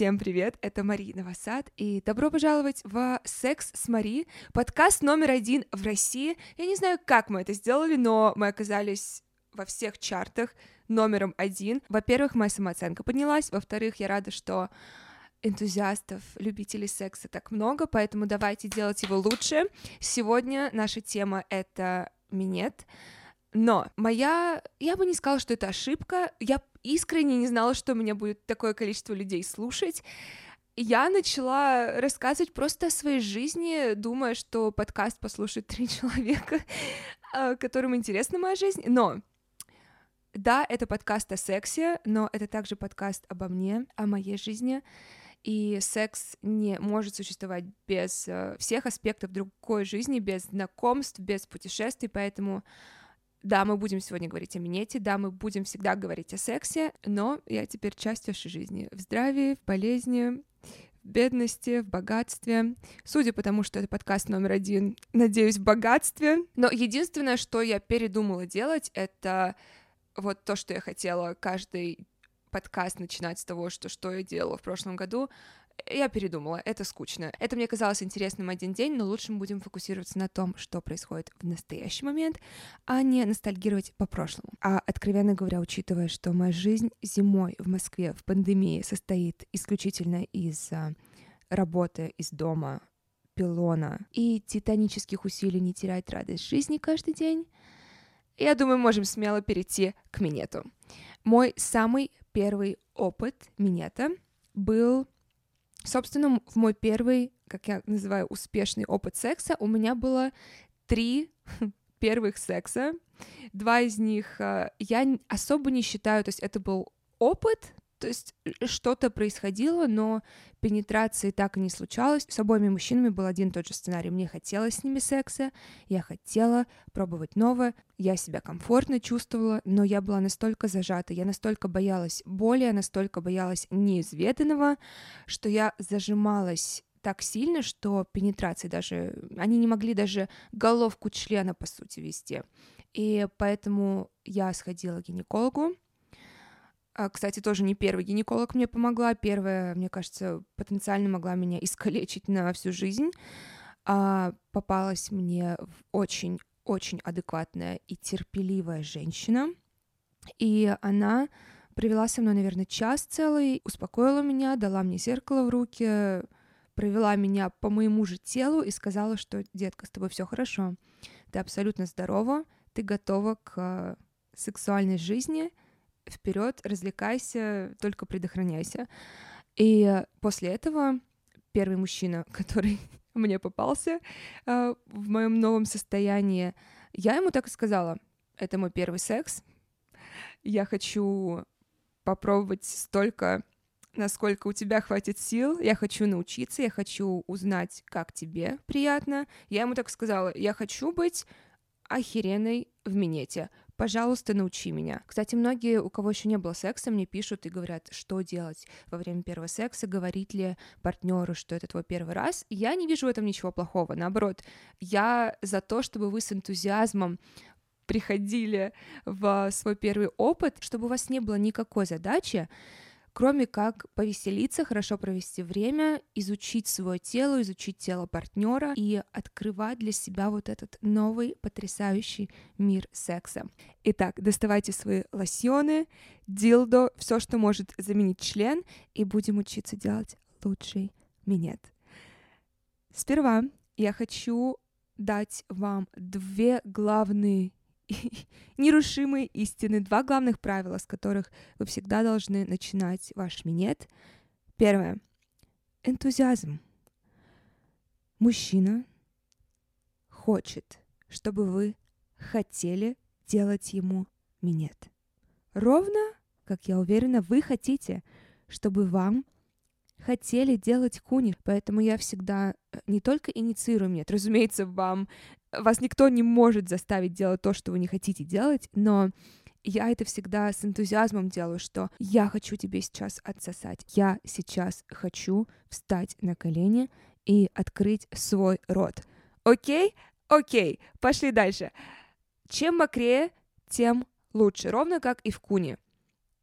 Всем привет, это Мари Новосад, и добро пожаловать в «Секс с Мари», подкаст номер один в России. Я не знаю, как мы это сделали, но мы оказались во всех чартах номером один. Во-первых, моя самооценка поднялась, во-вторых, я рада, что энтузиастов, любителей секса так много, поэтому давайте делать его лучше. Сегодня наша тема — это минет, но моя... Я бы не сказала, что это ошибка. Я искренне не знала, что меня будет такое количество людей слушать. Я начала рассказывать просто о своей жизни, думая, что подкаст послушает три человека, а, которым интересна моя жизнь. Но да, это подкаст о сексе, но это также подкаст обо мне, о моей жизни. И секс не может существовать без э, всех аспектов другой жизни, без знакомств, без путешествий, поэтому да, мы будем сегодня говорить о минете, да, мы будем всегда говорить о сексе, но я теперь часть вашей жизни в здравии, в болезни, в бедности, в богатстве. Судя по тому, что это подкаст номер один, надеюсь, в богатстве. Но единственное, что я передумала делать, это вот то, что я хотела каждый подкаст начинать с того, что, что я делала в прошлом году, я передумала, это скучно. Это мне казалось интересным один день, но лучше мы будем фокусироваться на том, что происходит в настоящий момент, а не ностальгировать по прошлому. А откровенно говоря, учитывая, что моя жизнь зимой в Москве в пандемии состоит исключительно из а, работы из дома, пилона и титанических усилий не терять радость жизни каждый день, я думаю, можем смело перейти к минету. Мой самый первый опыт минета был Собственно, в мой первый, как я называю, успешный опыт секса у меня было три первых секса. Два из них э, я особо не считаю, то есть это был опыт, то есть э, что-то происходило, но пенетрации так и не случалось. С обоими мужчинами был один и тот же сценарий. Мне хотелось с ними секса, я хотела пробовать новое, я себя комфортно чувствовала, но я была настолько зажата, я настолько боялась боли, я настолько боялась неизведанного, что я зажималась так сильно, что пенетрации даже... Они не могли даже головку члена, по сути, вести. И поэтому я сходила к гинекологу, кстати, тоже не первый гинеколог мне помогла. Первая, мне кажется, потенциально могла меня искалечить на всю жизнь. А попалась мне очень-очень адекватная и терпеливая женщина. И она провела со мной, наверное, час целый, успокоила меня, дала мне зеркало в руки, провела меня по моему же телу и сказала, что, детка, с тобой все хорошо, ты абсолютно здорова, ты готова к сексуальной жизни, вперед, развлекайся, только предохраняйся. И после этого первый мужчина, который мне попался э, в моем новом состоянии, я ему так и сказала, это мой первый секс, я хочу попробовать столько, насколько у тебя хватит сил, я хочу научиться, я хочу узнать, как тебе приятно. Я ему так сказала, я хочу быть охеренной в минете пожалуйста, научи меня. Кстати, многие, у кого еще не было секса, мне пишут и говорят, что делать во время первого секса, говорить ли партнеру, что это твой первый раз. Я не вижу в этом ничего плохого. Наоборот, я за то, чтобы вы с энтузиазмом приходили в свой первый опыт, чтобы у вас не было никакой задачи кроме как повеселиться, хорошо провести время, изучить свое тело, изучить тело партнера и открывать для себя вот этот новый потрясающий мир секса. Итак, доставайте свои лосьоны, дилдо, все, что может заменить член, и будем учиться делать лучший минет. Сперва я хочу дать вам две главные нерушимые истины, два главных правила, с которых вы всегда должны начинать ваш минет. Первое. Энтузиазм. Мужчина хочет, чтобы вы хотели делать ему минет. Ровно, как я уверена, вы хотите, чтобы вам хотели делать куни. Поэтому я всегда э, не только инициирую минет, разумеется, вам вас никто не может заставить делать то, что вы не хотите делать, но я это всегда с энтузиазмом делаю, что я хочу тебе сейчас отсосать. Я сейчас хочу встать на колени и открыть свой рот. Окей? Окей. Пошли дальше. Чем мокрее, тем лучше. Ровно как и в куне.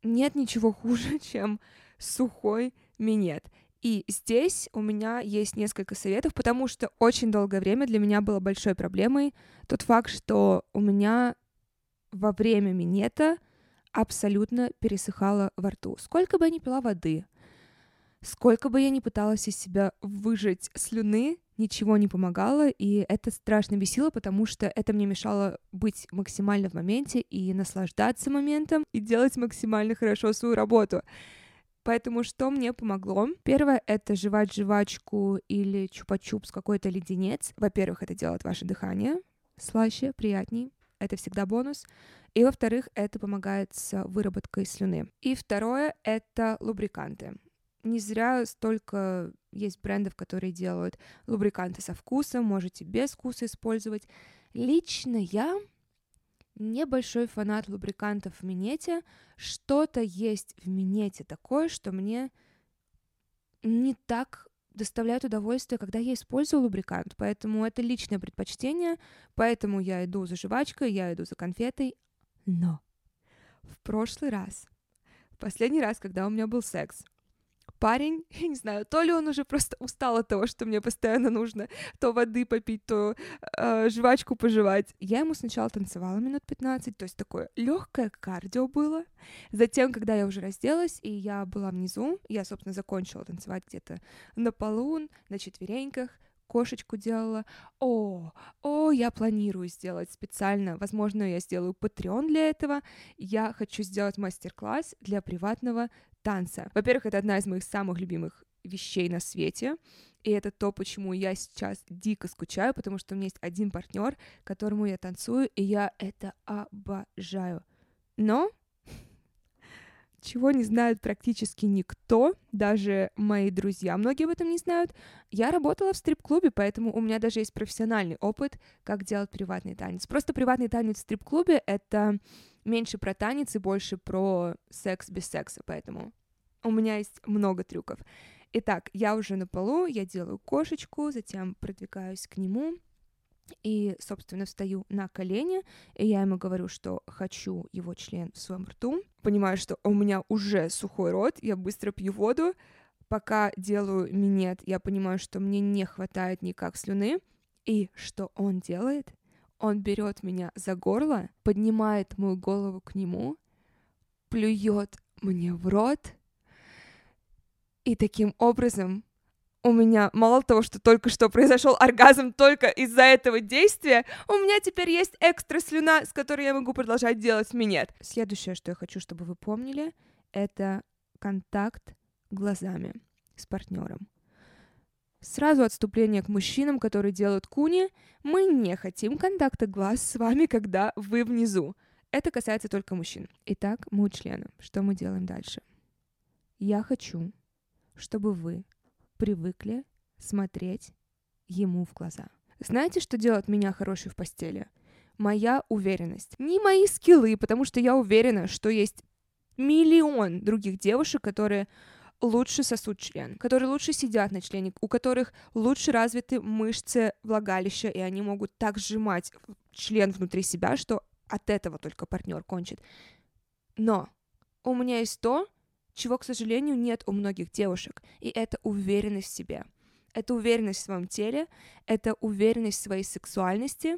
Нет ничего хуже, чем сухой, минет. И здесь у меня есть несколько советов, потому что очень долгое время для меня было большой проблемой тот факт, что у меня во время минета абсолютно пересыхало во рту. Сколько бы я ни пила воды, сколько бы я ни пыталась из себя выжать слюны, ничего не помогало, и это страшно бесило, потому что это мне мешало быть максимально в моменте и наслаждаться моментом, и делать максимально хорошо свою работу. Поэтому что мне помогло? Первое — это жевать жвачку или чупа-чупс, какой-то леденец. Во-первых, это делает ваше дыхание слаще, приятней. Это всегда бонус. И, во-вторых, это помогает с выработкой слюны. И второе — это лубриканты. Не зря столько есть брендов, которые делают лубриканты со вкусом, можете без вкуса использовать. Лично я небольшой фанат лубрикантов в минете. Что-то есть в минете такое, что мне не так доставляет удовольствие, когда я использую лубрикант. Поэтому это личное предпочтение, поэтому я иду за жвачкой, я иду за конфетой. Но в прошлый раз, в последний раз, когда у меня был секс, парень, я не знаю, то ли он уже просто устал от того, что мне постоянно нужно то воды попить, то э, жвачку пожевать. Я ему сначала танцевала минут 15, то есть такое легкое кардио было. Затем, когда я уже разделась, и я была внизу, я, собственно, закончила танцевать где-то на полу, на четвереньках, кошечку делала. О, о, я планирую сделать специально, возможно, я сделаю Patreon для этого. Я хочу сделать мастер-класс для приватного танца. Во-первых, это одна из моих самых любимых вещей на свете. И это то, почему я сейчас дико скучаю, потому что у меня есть один партнер, которому я танцую, и я это обожаю. Но чего не знает практически никто, даже мои друзья, многие об этом не знают. Я работала в стрип-клубе, поэтому у меня даже есть профессиональный опыт, как делать приватный танец. Просто приватный танец в стрип-клубе — это меньше про танец и больше про секс без секса, поэтому у меня есть много трюков. Итак, я уже на полу, я делаю кошечку, затем продвигаюсь к нему, и, собственно, встаю на колени, и я ему говорю, что хочу его член в своем рту. Понимаю, что у меня уже сухой рот, я быстро пью воду. Пока делаю минет, я понимаю, что мне не хватает никак слюны. И что он делает? Он берет меня за горло, поднимает мою голову к нему, плюет мне в рот, и таким образом у меня мало того, что только что произошел оргазм только из-за этого действия, у меня теперь есть экстра слюна, с которой я могу продолжать делать минет. Следующее, что я хочу, чтобы вы помнили, это контакт глазами с партнером. Сразу отступление к мужчинам, которые делают куни. Мы не хотим контакта глаз с вами, когда вы внизу. Это касается только мужчин. Итак, мы у. Что мы делаем дальше? Я хочу, чтобы вы привыкли смотреть ему в глаза. Знаете, что делает меня хорошей в постели? Моя уверенность. Не мои скиллы, потому что я уверена, что есть миллион других девушек, которые лучше сосут член, которые лучше сидят на члене, у которых лучше развиты мышцы влагалища, и они могут так сжимать член внутри себя, что от этого только партнер кончит. Но у меня есть то, чего, к сожалению, нет у многих девушек, и это уверенность в себе. Это уверенность в своем теле, это уверенность в своей сексуальности,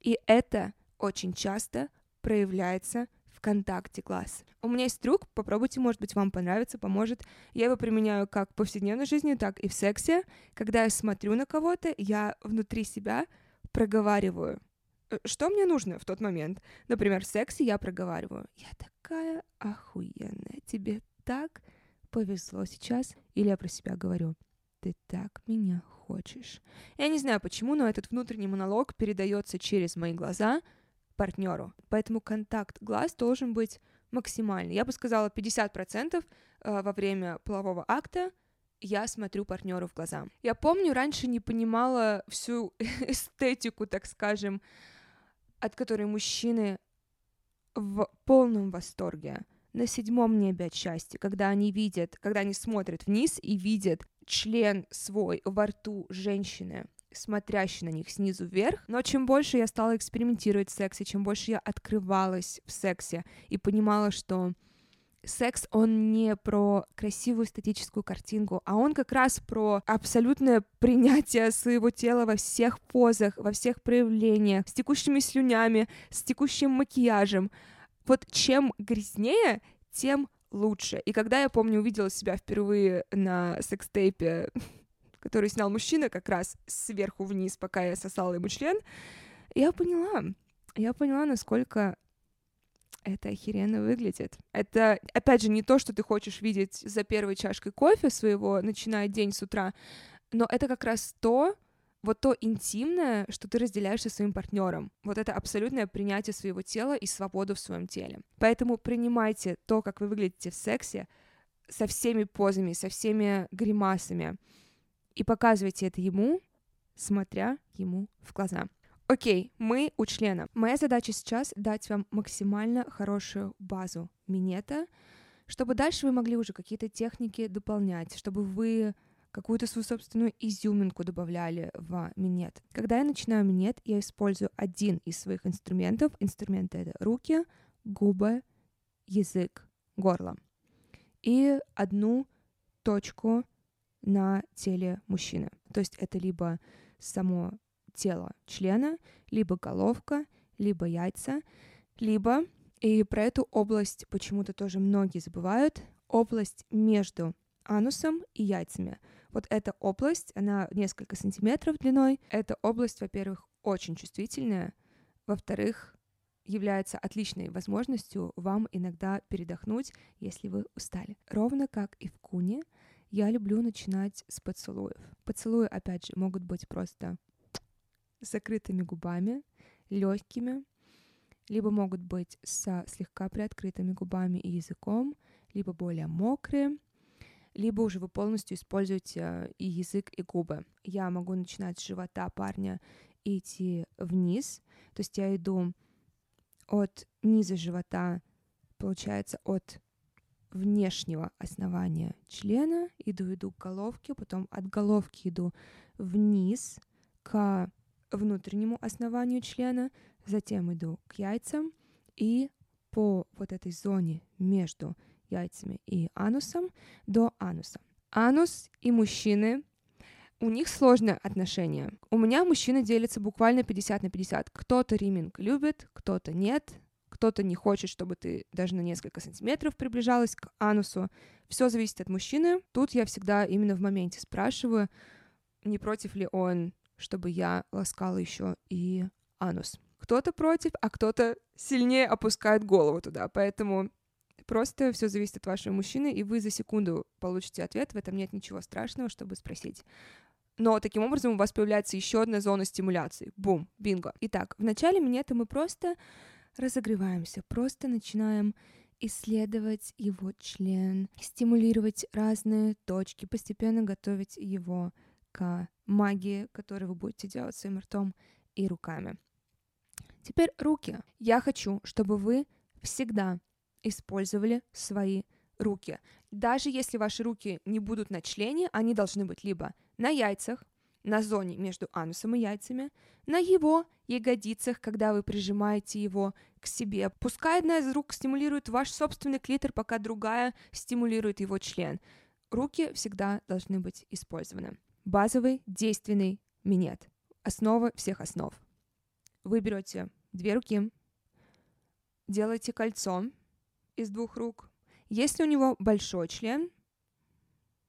и это очень часто проявляется в контакте глаз. У меня есть трюк, попробуйте, может быть, вам понравится, поможет. Я его применяю как в повседневной жизни, так и в сексе. Когда я смотрю на кого-то, я внутри себя проговариваю, э, что мне нужно в тот момент. Например, в сексе я проговариваю. Я такая охуенная, тебе так повезло сейчас, или я про себя говорю, ты так меня хочешь. Я не знаю почему, но этот внутренний монолог передается через мои глаза партнеру. Поэтому контакт глаз должен быть максимальный. Я бы сказала 50% э, во время полового акта я смотрю партнеру в глаза. Я помню, раньше не понимала всю эстетику, так скажем, от которой мужчины в полном восторге на седьмом небе от счастья, когда они видят, когда они смотрят вниз и видят член свой во рту женщины, смотрящий на них снизу вверх. Но чем больше я стала экспериментировать в сексе, чем больше я открывалась в сексе и понимала, что секс, он не про красивую эстетическую картинку, а он как раз про абсолютное принятие своего тела во всех позах, во всех проявлениях, с текущими слюнями, с текущим макияжем. Вот чем грязнее, тем лучше. И когда я, помню, увидела себя впервые на секстейпе, который снял мужчина как раз сверху вниз, пока я сосала ему член, я поняла, я поняла, насколько это охеренно выглядит. Это, опять же, не то, что ты хочешь видеть за первой чашкой кофе своего, начиная день с утра, но это как раз то, вот то интимное, что ты разделяешь со своим партнером. Вот это абсолютное принятие своего тела и свободу в своем теле. Поэтому принимайте то, как вы выглядите в сексе, со всеми позами, со всеми гримасами, и показывайте это ему, смотря ему в глаза. Окей, мы у члена. Моя задача сейчас дать вам максимально хорошую базу минета, чтобы дальше вы могли уже какие-то техники дополнять, чтобы вы какую-то свою собственную изюминку добавляли в минет. Когда я начинаю минет, я использую один из своих инструментов. Инструменты — это руки, губы, язык, горло. И одну точку на теле мужчины. То есть это либо само тело члена, либо головка, либо яйца, либо, и про эту область почему-то тоже многие забывают, область между анусом и яйцами. Вот эта область, она несколько сантиметров длиной. Эта область, во-первых, очень чувствительная, во-вторых, является отличной возможностью вам иногда передохнуть, если вы устали. Ровно как и в куне, я люблю начинать с поцелуев. Поцелуи, опять же, могут быть просто закрытыми губами, легкими, либо могут быть со слегка приоткрытыми губами и языком, либо более мокрые, либо уже вы полностью используете э, и язык, и губы. Я могу начинать с живота парня и идти вниз, то есть я иду от низа живота, получается, от внешнего основания члена, иду, иду к головке, потом от головки иду вниз к внутреннему основанию члена, затем иду к яйцам и по вот этой зоне между яйцами и анусом до ануса. Анус и мужчины у них сложное отношение. У меня мужчины делятся буквально 50 на 50. Кто-то риминг любит, кто-то нет, кто-то не хочет, чтобы ты даже на несколько сантиметров приближалась к анусу. Все зависит от мужчины. Тут я всегда именно в моменте спрашиваю, не против ли он чтобы я ласкала еще и анус. Кто-то против, а кто-то сильнее опускает голову туда, поэтому просто все зависит от вашего мужчины, и вы за секунду получите ответ, в этом нет ничего страшного, чтобы спросить. Но таким образом у вас появляется еще одна зона стимуляции. Бум, бинго. Итак, в начале минета мы просто разогреваемся, просто начинаем исследовать его член, стимулировать разные точки, постепенно готовить его к магии, которую вы будете делать своим ртом и руками. Теперь руки. Я хочу, чтобы вы всегда использовали свои руки. Даже если ваши руки не будут на члене, они должны быть либо на яйцах, на зоне между анусом и яйцами, на его ягодицах, когда вы прижимаете его к себе. Пускай одна из рук стимулирует ваш собственный клитор, пока другая стимулирует его член. Руки всегда должны быть использованы. Базовый действенный минет. Основа всех основ. Вы берете две руки, делаете кольцо из двух рук. Если у него большой член,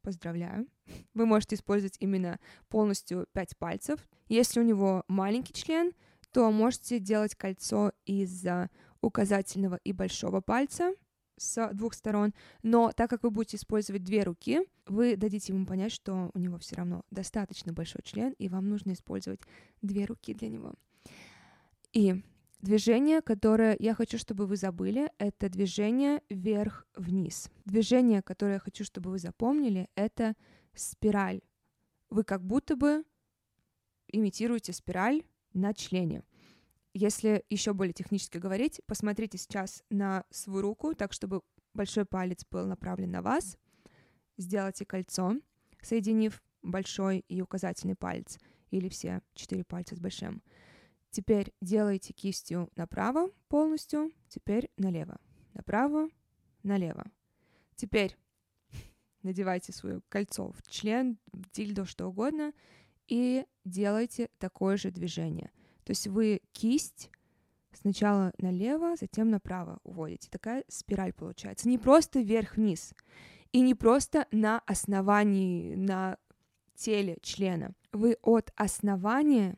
поздравляю, вы можете использовать именно полностью пять пальцев. Если у него маленький член, то можете делать кольцо из указательного и большого пальца — с двух сторон, но так как вы будете использовать две руки, вы дадите ему понять, что у него все равно достаточно большой член, и вам нужно использовать две руки для него. И движение, которое я хочу, чтобы вы забыли, это движение вверх-вниз. Движение, которое я хочу, чтобы вы запомнили, это спираль. Вы как будто бы имитируете спираль на члене. Если еще более технически говорить, посмотрите сейчас на свою руку, так чтобы большой палец был направлен на вас. Сделайте кольцо, соединив большой и указательный палец, или все четыре пальца с большим. Теперь делайте кистью направо полностью, теперь налево, направо, налево, Теперь надевайте свое кольцо в член, в дильдо, что угодно, и делайте такое же движение. То есть вы кисть сначала налево, затем направо уводите. Такая спираль получается. Не просто вверх-вниз, и не просто на основании, на теле члена. Вы от основания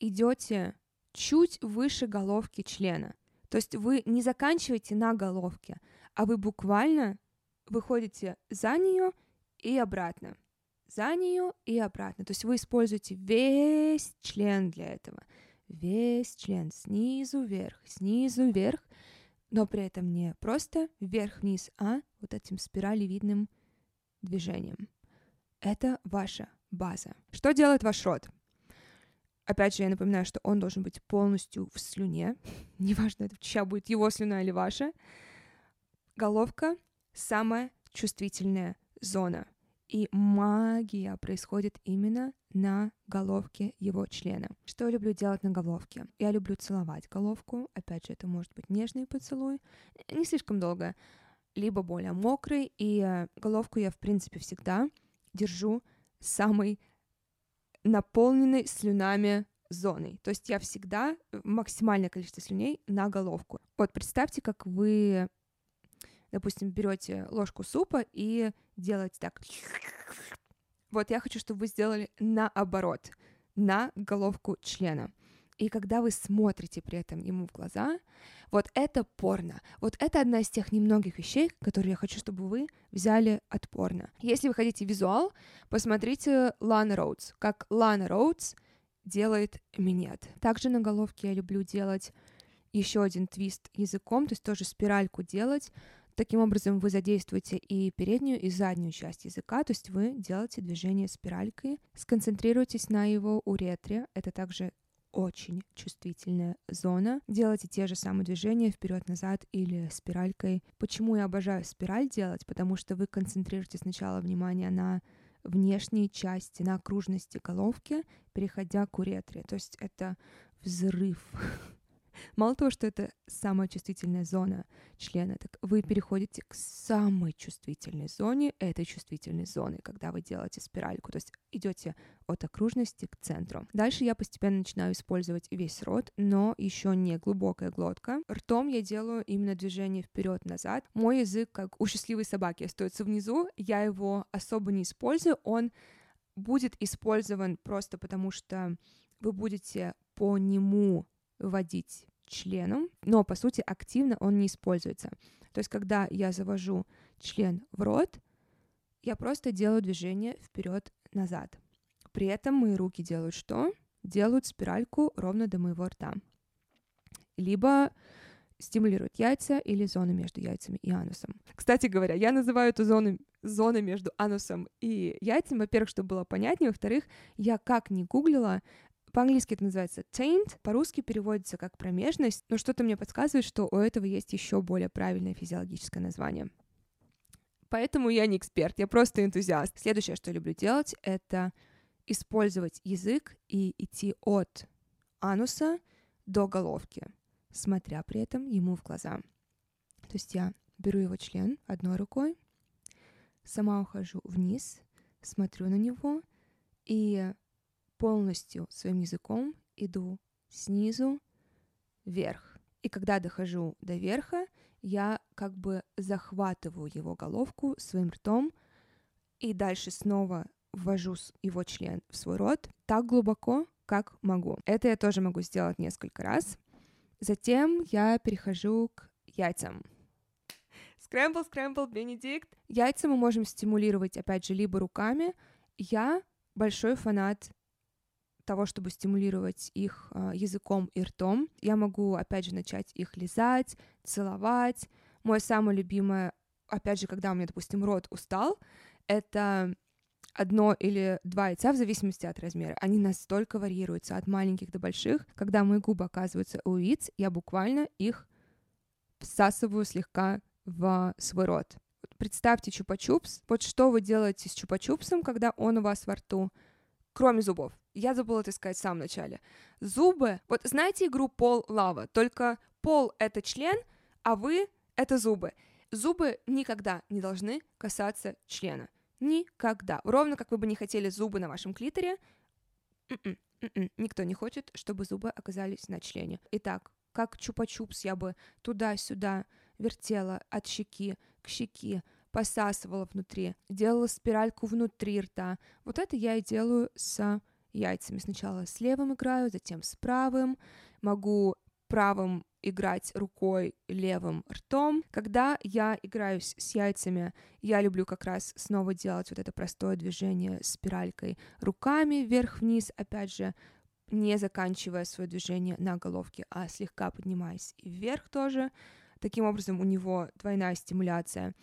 идете чуть выше головки члена. То есть вы не заканчиваете на головке, а вы буквально выходите за нее и обратно. За нее и обратно. То есть вы используете весь член для этого. Весь член снизу вверх, снизу вверх, но при этом не просто вверх-вниз, а вот этим спиралевидным движением. Это ваша база. Что делает ваш рот? Опять же, я напоминаю, что он должен быть полностью в слюне. Неважно, это чья будет его слюна или ваша. Головка — самая чувствительная зона. И магия происходит именно на головке его члена. Что я люблю делать на головке? Я люблю целовать головку. Опять же, это может быть нежный поцелуй, не слишком долго, либо более мокрый. И э, головку я, в принципе, всегда держу самой наполненной слюнами зоной. То есть я всегда э, максимальное количество слюней на головку. Вот представьте, как вы допустим, берете ложку супа и делаете так. Вот я хочу, чтобы вы сделали наоборот, на головку члена. И когда вы смотрите при этом ему в глаза, вот это порно. Вот это одна из тех немногих вещей, которые я хочу, чтобы вы взяли от порно. Если вы хотите визуал, посмотрите Лана Роудс, как Лана Роудс делает минет. Также на головке я люблю делать еще один твист языком, то есть тоже спиральку делать, Таким образом, вы задействуете и переднюю, и заднюю часть языка, то есть вы делаете движение спиралькой, сконцентрируйтесь на его уретре, это также очень чувствительная зона. Делайте те же самые движения вперед-назад или спиралькой. Почему я обожаю спираль делать? Потому что вы концентрируете сначала внимание на внешней части, на окружности головки, переходя к уретре. То есть это взрыв Мало того, что это самая чувствительная зона члена, так вы переходите к самой чувствительной зоне этой чувствительной зоны, когда вы делаете спиральку, то есть идете от окружности к центру. Дальше я постепенно начинаю использовать весь рот, но еще не глубокая глотка. Ртом я делаю именно движение вперед-назад. Мой язык, как у счастливой собаки, остается внизу, я его особо не использую, он будет использован просто потому, что вы будете по нему вводить членом, но по сути активно он не используется. То есть, когда я завожу член в рот, я просто делаю движение вперед-назад. При этом мои руки делают что? Делают спиральку ровно до моего рта. Либо стимулируют яйца или зону между яйцами и анусом. Кстати говоря, я называю эту зону зоны между анусом и яйцем, во-первых, чтобы было понятнее, во-вторых, я как ни гуглила, по-английски это называется taint, по-русски переводится как промежность, но что-то мне подсказывает, что у этого есть еще более правильное физиологическое название. Поэтому я не эксперт, я просто энтузиаст. Следующее, что я люблю делать, это использовать язык и идти от ануса до головки, смотря при этом ему в глаза. То есть я беру его член одной рукой, сама ухожу вниз, смотрю на него и полностью своим языком иду снизу вверх. И когда дохожу до верха, я как бы захватываю его головку своим ртом и дальше снова ввожу его член в свой рот так глубоко, как могу. Это я тоже могу сделать несколько раз. Затем я перехожу к яйцам. Скрэмбл, скрэмбл, Бенедикт. Яйца мы можем стимулировать, опять же, либо руками. Я большой фанат того, чтобы стимулировать их э, языком и ртом. Я могу, опять же, начать их лизать, целовать. Мое самое любимое, опять же, когда у меня, допустим, рот устал, это одно или два яйца в зависимости от размера. Они настолько варьируются от маленьких до больших. Когда мои губы оказываются у яиц, я буквально их всасываю слегка в свой рот. Представьте чупа-чупс. Вот что вы делаете с чупа-чупсом, когда он у вас во рту, кроме зубов. Я забыла это сказать в самом начале. Зубы, вот знаете игру пол лава, только пол это член, а вы это зубы. Зубы никогда не должны касаться члена. Никогда. Ровно как вы бы не хотели зубы на вашем клиторе, м-м, м-м, никто не хочет, чтобы зубы оказались на члене. Итак, как чупа-чупс я бы туда-сюда вертела от щеки к щеке, посасывала внутри, делала спиральку внутри рта. Вот это я и делаю с яйцами. Сначала с левым играю, затем с правым. Могу правым играть рукой, левым ртом. Когда я играюсь с яйцами, я люблю как раз снова делать вот это простое движение спиралькой руками вверх-вниз, опять же, не заканчивая свое движение на головке, а слегка поднимаясь вверх тоже. Таким образом, у него двойная стимуляция.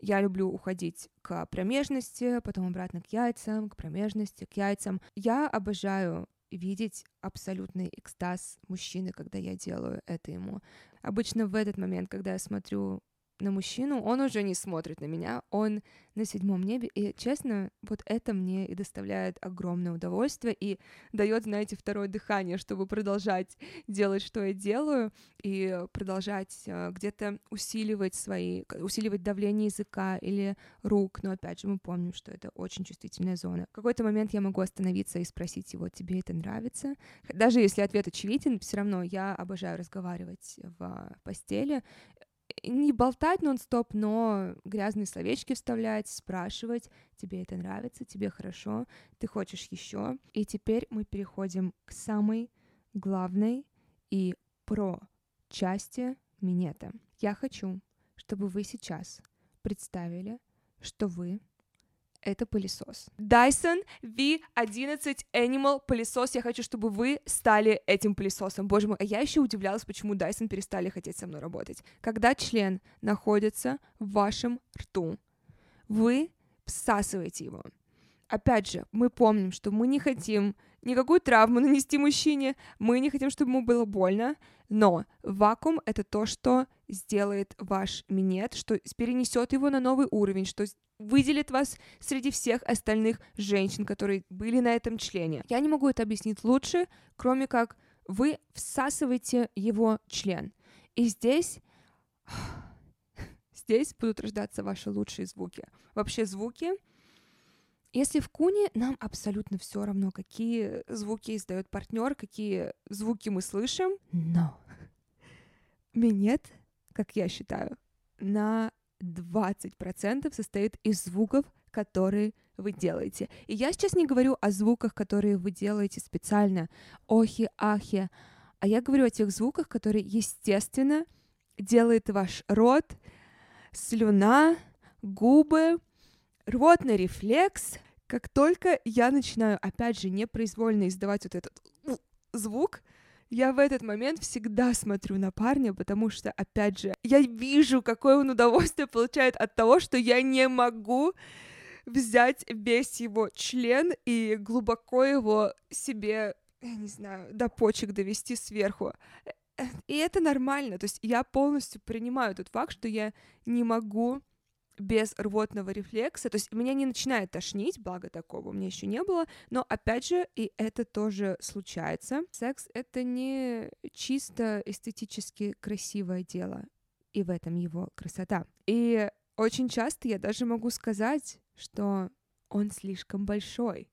Я люблю уходить к промежности, потом обратно к яйцам, к промежности, к яйцам. Я обожаю видеть абсолютный экстаз мужчины, когда я делаю это ему. Обычно в этот момент, когда я смотрю на мужчину, он уже не смотрит на меня, он на седьмом небе, и, честно, вот это мне и доставляет огромное удовольствие и дает, знаете, второе дыхание, чтобы продолжать делать, что я делаю, и продолжать uh, где-то усиливать свои, усиливать давление языка или рук, но, опять же, мы помним, что это очень чувствительная зона. В какой-то момент я могу остановиться и спросить его, тебе это нравится? Даже если ответ очевиден, все равно я обожаю разговаривать в постели, не болтать нон-стоп, но грязные словечки вставлять, спрашивать, тебе это нравится, тебе хорошо, ты хочешь еще. И теперь мы переходим к самой главной и про части минета. Я хочу, чтобы вы сейчас представили, что вы это пылесос. Dyson V11 Animal пылесос. Я хочу, чтобы вы стали этим пылесосом. Боже мой, а я еще удивлялась, почему Dyson перестали хотеть со мной работать. Когда член находится в вашем рту, вы всасываете его. Опять же, мы помним, что мы не хотим никакую травму нанести мужчине, мы не хотим, чтобы ему было больно, но вакуум — это то, что сделает ваш минет, что перенесет его на новый уровень, что выделит вас среди всех остальных женщин, которые были на этом члене. Я не могу это объяснить лучше, кроме как вы всасываете его член. И здесь... Здесь будут рождаться ваши лучшие звуки. Вообще звуки если в куне нам абсолютно все равно, какие звуки издает партнер, какие звуки мы слышим, но минет, как я считаю, на 20% состоит из звуков, которые вы делаете. И я сейчас не говорю о звуках, которые вы делаете специально, охи, ахи, а я говорю о тех звуках, которые, естественно, делает ваш рот, слюна, губы, рвотный рефлекс. Как только я начинаю, опять же, непроизвольно издавать вот этот звук, я в этот момент всегда смотрю на парня, потому что, опять же, я вижу, какое он удовольствие получает от того, что я не могу взять весь его член и глубоко его себе, я не знаю, до почек довести сверху. И это нормально, то есть я полностью принимаю тот факт, что я не могу без рвотного рефлекса, то есть меня не начинает тошнить, благо такого у меня еще не было, но опять же и это тоже случается. Секс — это не чисто эстетически красивое дело, и в этом его красота. И очень часто я даже могу сказать, что он слишком большой.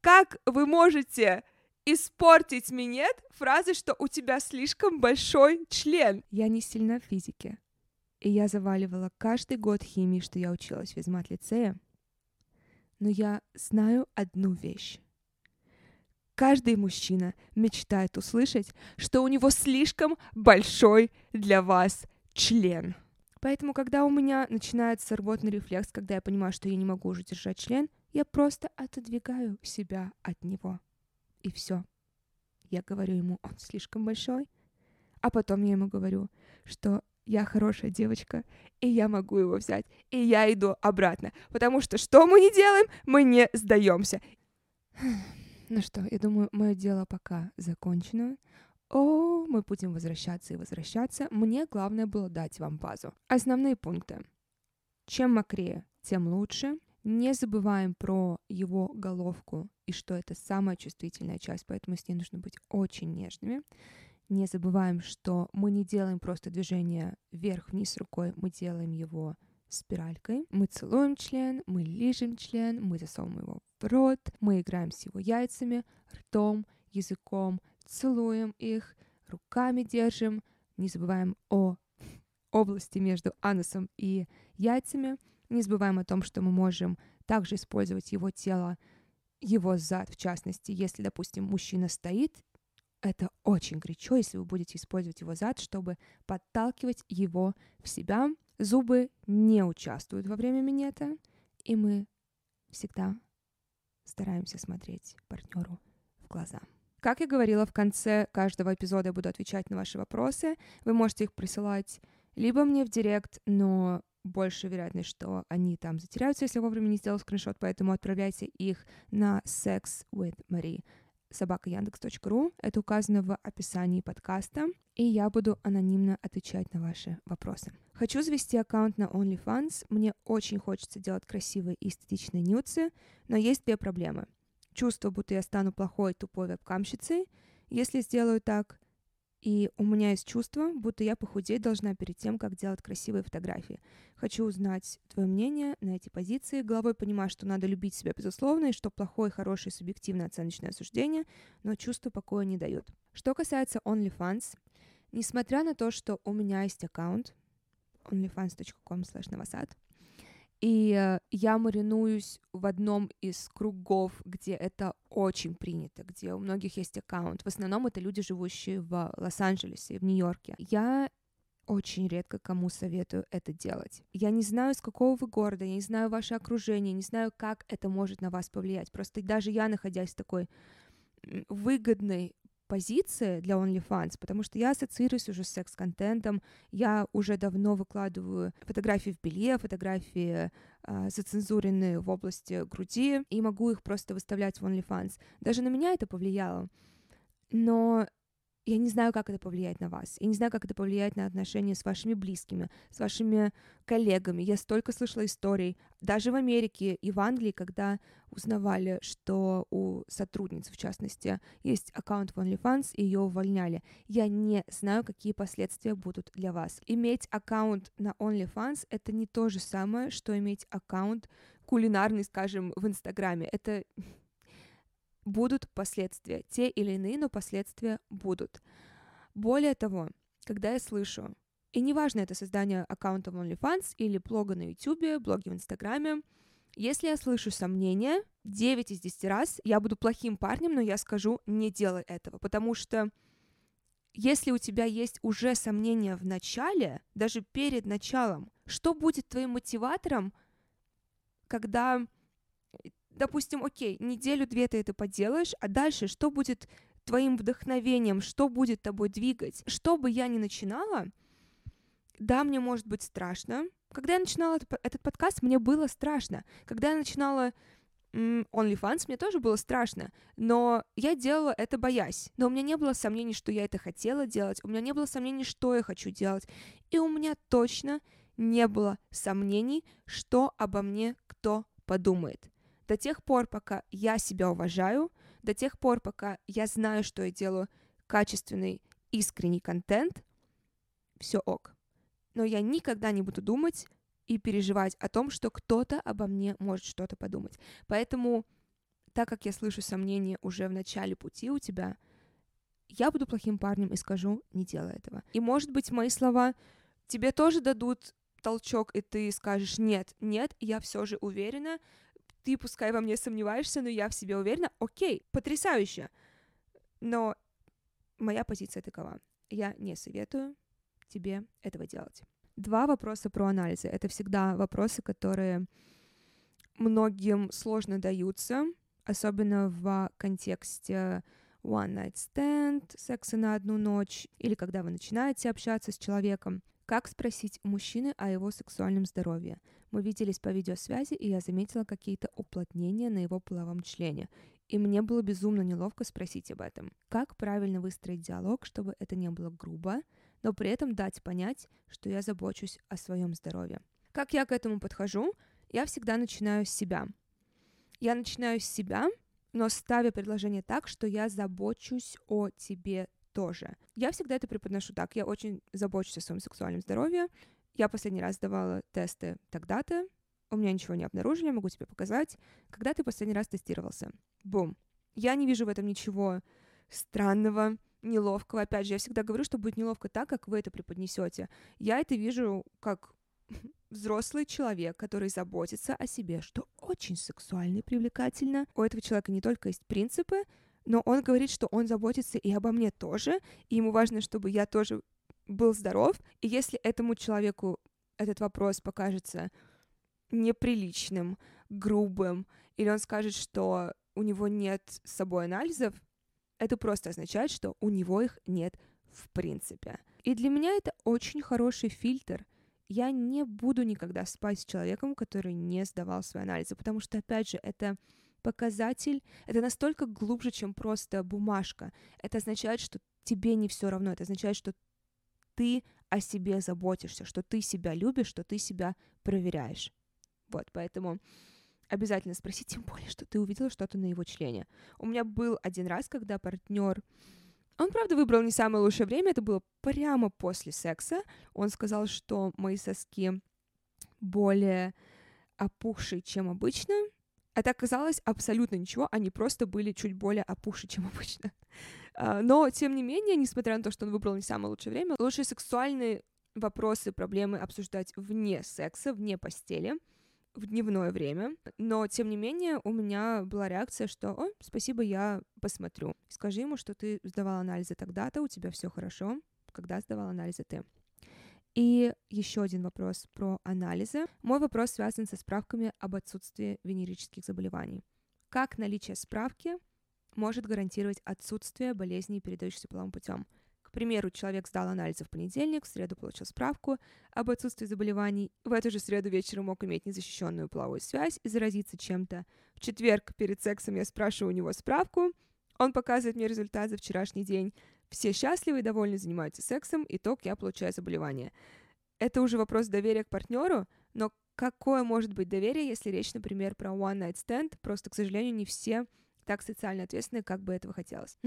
Как вы можете испортить минет фразой, что у тебя слишком большой член? Я не сильна в физике, и я заваливала каждый год химии, что я училась в измат-лицее. Но я знаю одну вещь. Каждый мужчина мечтает услышать, что у него слишком большой для вас член. Поэтому, когда у меня начинается рвотный рефлекс, когда я понимаю, что я не могу уже держать член, я просто отодвигаю себя от него. И все. Я говорю ему, он слишком большой. А потом я ему говорю, что я хорошая девочка, и я могу его взять, и я иду обратно. Потому что что мы не делаем, мы не сдаемся. Ну что, я думаю, мое дело пока закончено. О, мы будем возвращаться и возвращаться. Мне главное было дать вам базу. Основные пункты. Чем мокрее, тем лучше. Не забываем про его головку и что это самая чувствительная часть, поэтому с ней нужно быть очень нежными. Не забываем, что мы не делаем просто движение вверх-вниз рукой, мы делаем его спиралькой. Мы целуем член, мы лижем член, мы засовываем его в рот, мы играем с его яйцами, ртом, языком, целуем их, руками держим, не забываем о области между анусом и яйцами, не забываем о том, что мы можем также использовать его тело, его зад, в частности, если, допустим, мужчина стоит, это очень горячо, если вы будете использовать его зад, чтобы подталкивать его в себя. Зубы не участвуют во время минета, и мы всегда стараемся смотреть партнеру в глаза. Как я говорила, в конце каждого эпизода я буду отвечать на ваши вопросы. Вы можете их присылать либо мне в директ, но больше вероятность, что они там затеряются, если вовремя не сделал скриншот, поэтому отправляйте их на sex with Marie собака яндекс.ру. Это указано в описании подкаста, и я буду анонимно отвечать на ваши вопросы. Хочу завести аккаунт на OnlyFans. Мне очень хочется делать красивые и эстетичные нюцы, но есть две проблемы чувство, будто я стану плохой, тупой вебкамщицей, если сделаю так, и у меня есть чувство, будто я похудеть должна перед тем, как делать красивые фотографии. Хочу узнать твое мнение на эти позиции. Головой понимаю, что надо любить себя, безусловно, и что плохое, хорошее, субъективное оценочное суждение, но чувство покоя не дают. Что касается OnlyFans, несмотря на то, что у меня есть аккаунт onlyfans.com slash и э, я маринуюсь в одном из кругов, где это очень принято, где у многих есть аккаунт. В основном это люди, живущие в Лос-Анджелесе в Нью-Йорке. Я очень редко кому советую это делать. Я не знаю, с какого вы города, я не знаю ваше окружение, не знаю, как это может на вас повлиять. Просто даже я, находясь в такой выгодной позиция для OnlyFans, потому что я ассоциируюсь уже с секс-контентом, я уже давно выкладываю фотографии в белье, фотографии э, зацензуренные в области груди, и могу их просто выставлять в OnlyFans. Даже на меня это повлияло. Но я не знаю, как это повлияет на вас. Я не знаю, как это повлияет на отношения с вашими близкими, с вашими коллегами. Я столько слышала историй, даже в Америке и в Англии, когда узнавали, что у сотрудниц, в частности, есть аккаунт в OnlyFans, и ее увольняли. Я не знаю, какие последствия будут для вас. Иметь аккаунт на OnlyFans — это не то же самое, что иметь аккаунт кулинарный, скажем, в Инстаграме. Это будут последствия, те или иные, но последствия будут. Более того, когда я слышу, и неважно, это создание аккаунта в OnlyFans или блога на YouTube, блоги в Инстаграме, если я слышу сомнения, 9 из 10 раз я буду плохим парнем, но я скажу, не делай этого, потому что если у тебя есть уже сомнения в начале, даже перед началом, что будет твоим мотиватором, когда допустим, окей, неделю-две ты это поделаешь, а дальше что будет твоим вдохновением, что будет тобой двигать? Что бы я ни начинала, да, мне может быть страшно. Когда я начинала этот подкаст, мне было страшно. Когда я начинала OnlyFans, мне тоже было страшно, но я делала это боясь. Но у меня не было сомнений, что я это хотела делать, у меня не было сомнений, что я хочу делать, и у меня точно не было сомнений, что обо мне кто подумает. До тех пор, пока я себя уважаю, до тех пор, пока я знаю, что я делаю качественный, искренний контент, все ок. Но я никогда не буду думать и переживать о том, что кто-то обо мне может что-то подумать. Поэтому, так как я слышу сомнения уже в начале пути у тебя, я буду плохим парнем и скажу, не делай этого. И, может быть, мои слова тебе тоже дадут толчок, и ты скажешь, нет, нет, я все же уверена, ты пускай во мне сомневаешься, но я в себе уверена, окей, потрясающе. Но моя позиция такова. Я не советую тебе этого делать. Два вопроса про анализы. Это всегда вопросы, которые многим сложно даются, особенно в контексте one night stand, секса на одну ночь, или когда вы начинаете общаться с человеком. Как спросить у мужчины о его сексуальном здоровье? Мы виделись по видеосвязи, и я заметила какие-то уплотнения на его половом члене. И мне было безумно неловко спросить об этом. Как правильно выстроить диалог, чтобы это не было грубо, но при этом дать понять, что я забочусь о своем здоровье? Как я к этому подхожу? Я всегда начинаю с себя. Я начинаю с себя, но ставя предложение так, что я забочусь о тебе тоже. Я всегда это преподношу так. Я очень забочусь о своем сексуальном здоровье. Я последний раз сдавала тесты тогда-то. У меня ничего не обнаружили, могу тебе показать. Когда ты последний раз тестировался? Бум. Я не вижу в этом ничего странного, неловкого. Опять же, я всегда говорю, что будет неловко так, как вы это преподнесете. Я это вижу как взрослый человек, который заботится о себе, что очень сексуально и привлекательно. У этого человека не только есть принципы, но он говорит, что он заботится и обо мне тоже, и ему важно, чтобы я тоже был здоров. И если этому человеку этот вопрос покажется неприличным, грубым, или он скажет, что у него нет с собой анализов, это просто означает, что у него их нет в принципе. И для меня это очень хороший фильтр. Я не буду никогда спать с человеком, который не сдавал свои анализы, потому что, опять же, это показатель, это настолько глубже, чем просто бумажка. Это означает, что тебе не все равно, это означает, что ты о себе заботишься, что ты себя любишь, что ты себя проверяешь. Вот, поэтому обязательно спроси, тем более, что ты увидела что-то на его члене. У меня был один раз, когда партнер он, правда, выбрал не самое лучшее время, это было прямо после секса. Он сказал, что мои соски более опухшие, чем обычно. Это оказалось абсолютно ничего, они просто были чуть более опухшие, чем обычно. А, но, тем не менее, несмотря на то, что он выбрал не самое лучшее время, лучше сексуальные вопросы, проблемы обсуждать вне секса, вне постели — в дневное время, но тем не менее у меня была реакция, что «О, спасибо, я посмотрю». Скажи ему, что ты сдавал анализы тогда-то, у тебя все хорошо, когда сдавал анализы ты. И еще один вопрос про анализы. Мой вопрос связан со справками об отсутствии венерических заболеваний. Как наличие справки может гарантировать отсутствие болезней, передающихся половым путем? К примеру, человек сдал анализы в понедельник, в среду получил справку об отсутствии заболеваний, в эту же среду вечером мог иметь незащищенную половую связь и заразиться чем-то. В четверг перед сексом я спрашиваю у него справку, он показывает мне результат за вчерашний день. Все счастливы и довольны занимаются сексом, итог я получаю заболевание. Это уже вопрос доверия к партнеру, но какое может быть доверие, если речь, например, про one night stand? Просто, к сожалению, не все так социально ответственны, как бы этого хотелось.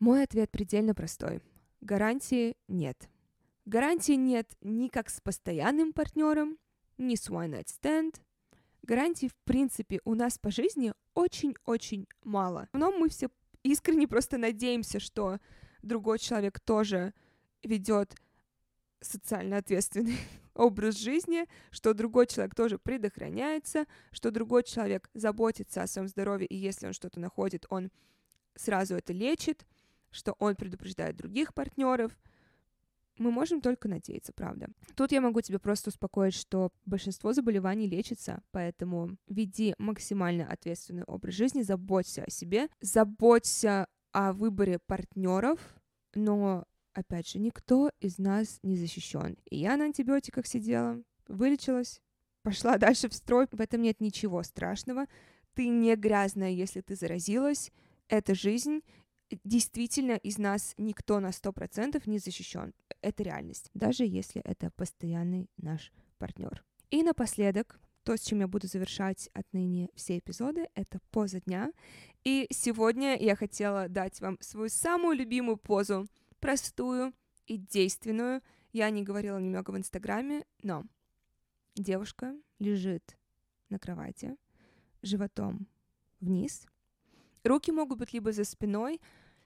Мой ответ предельно простой. Гарантии нет. Гарантии нет ни как с постоянным партнером, ни с one night stand. Гарантий, в принципе, у нас по жизни очень-очень мало. Но мы все искренне просто надеемся, что другой человек тоже ведет социально ответственный образ жизни, что другой человек тоже предохраняется, что другой человек заботится о своем здоровье, и если он что-то находит, он сразу это лечит — что он предупреждает других партнеров. Мы можем только надеяться, правда. Тут я могу тебе просто успокоить, что большинство заболеваний лечится, поэтому веди максимально ответственный образ жизни, заботься о себе, заботься о выборе партнеров, но, опять же, никто из нас не защищен. И я на антибиотиках сидела, вылечилась, пошла дальше в строй. В этом нет ничего страшного. Ты не грязная, если ты заразилась. Это жизнь, действительно из нас никто на сто процентов не защищен. Это реальность, даже если это постоянный наш партнер. И напоследок, то, с чем я буду завершать отныне все эпизоды, это поза дня. И сегодня я хотела дать вам свою самую любимую позу, простую и действенную. Я не говорила немного в Инстаграме, но девушка лежит на кровати, животом вниз — Руки могут быть либо за спиной,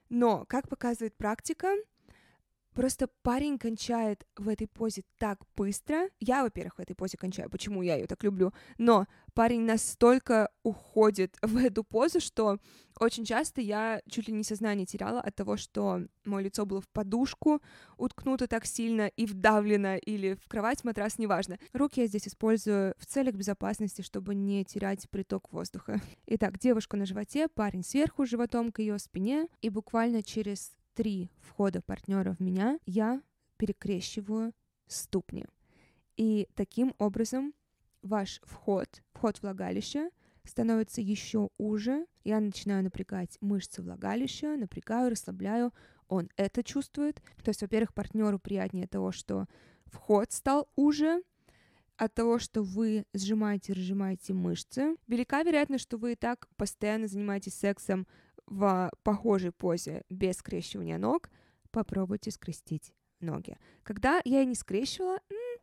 но, как показывает практика, Просто парень кончает в этой позе так быстро. Я, во-первых, в этой позе кончаю, почему я ее так люблю. Но парень настолько уходит в эту позу, что очень часто я чуть ли не сознание теряла от того, что мое лицо было в подушку, уткнуто так сильно и вдавлено, или в кровать, матрас, неважно. Руки я здесь использую в целях безопасности, чтобы не терять приток воздуха. Итак, девушка на животе, парень сверху животом к ее спине, и буквально через три входа партнера в меня, я перекрещиваю ступни. И таким образом ваш вход, вход в влагалище, становится еще уже. Я начинаю напрягать мышцы влагалища, напрягаю, расслабляю. Он это чувствует. То есть, во-первых, партнеру приятнее того, что вход стал уже, от того, что вы сжимаете, разжимаете мышцы. Велика вероятность, что вы и так постоянно занимаетесь сексом в похожей позе без скрещивания ног, попробуйте скрестить ноги. Когда я не скрещивала,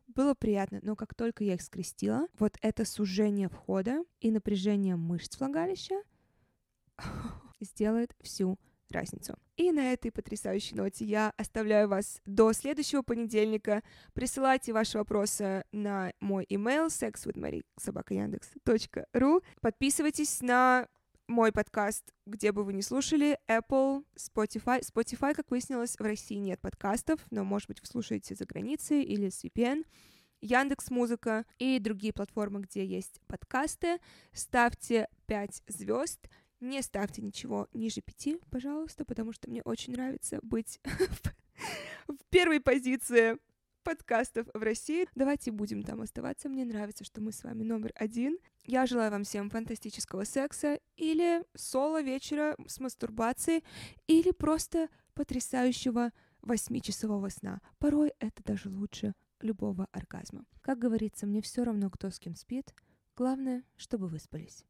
было приятно, но как только я их скрестила, вот это сужение входа и напряжение мышц влагалища сделает всю разницу. И на этой потрясающей ноте я оставляю вас до следующего понедельника. Присылайте ваши вопросы на мой email sexwithmarie.sobaka.yandex.ru Подписывайтесь на мой подкаст, где бы вы ни слушали, Apple, Spotify. Spotify, как выяснилось, в России нет подкастов, но, может быть, вы слушаете за границей или с VPN. Яндекс Музыка и другие платформы, где есть подкасты. Ставьте 5 звезд. Не ставьте ничего ниже 5, пожалуйста, потому что мне очень нравится быть в первой позиции подкастов в России. Давайте будем там оставаться. Мне нравится, что мы с вами номер один. Я желаю вам всем фантастического секса или соло вечера с мастурбацией, или просто потрясающего восьмичасового сна. Порой это даже лучше любого оргазма. Как говорится, мне все равно, кто с кем спит. Главное, чтобы выспались.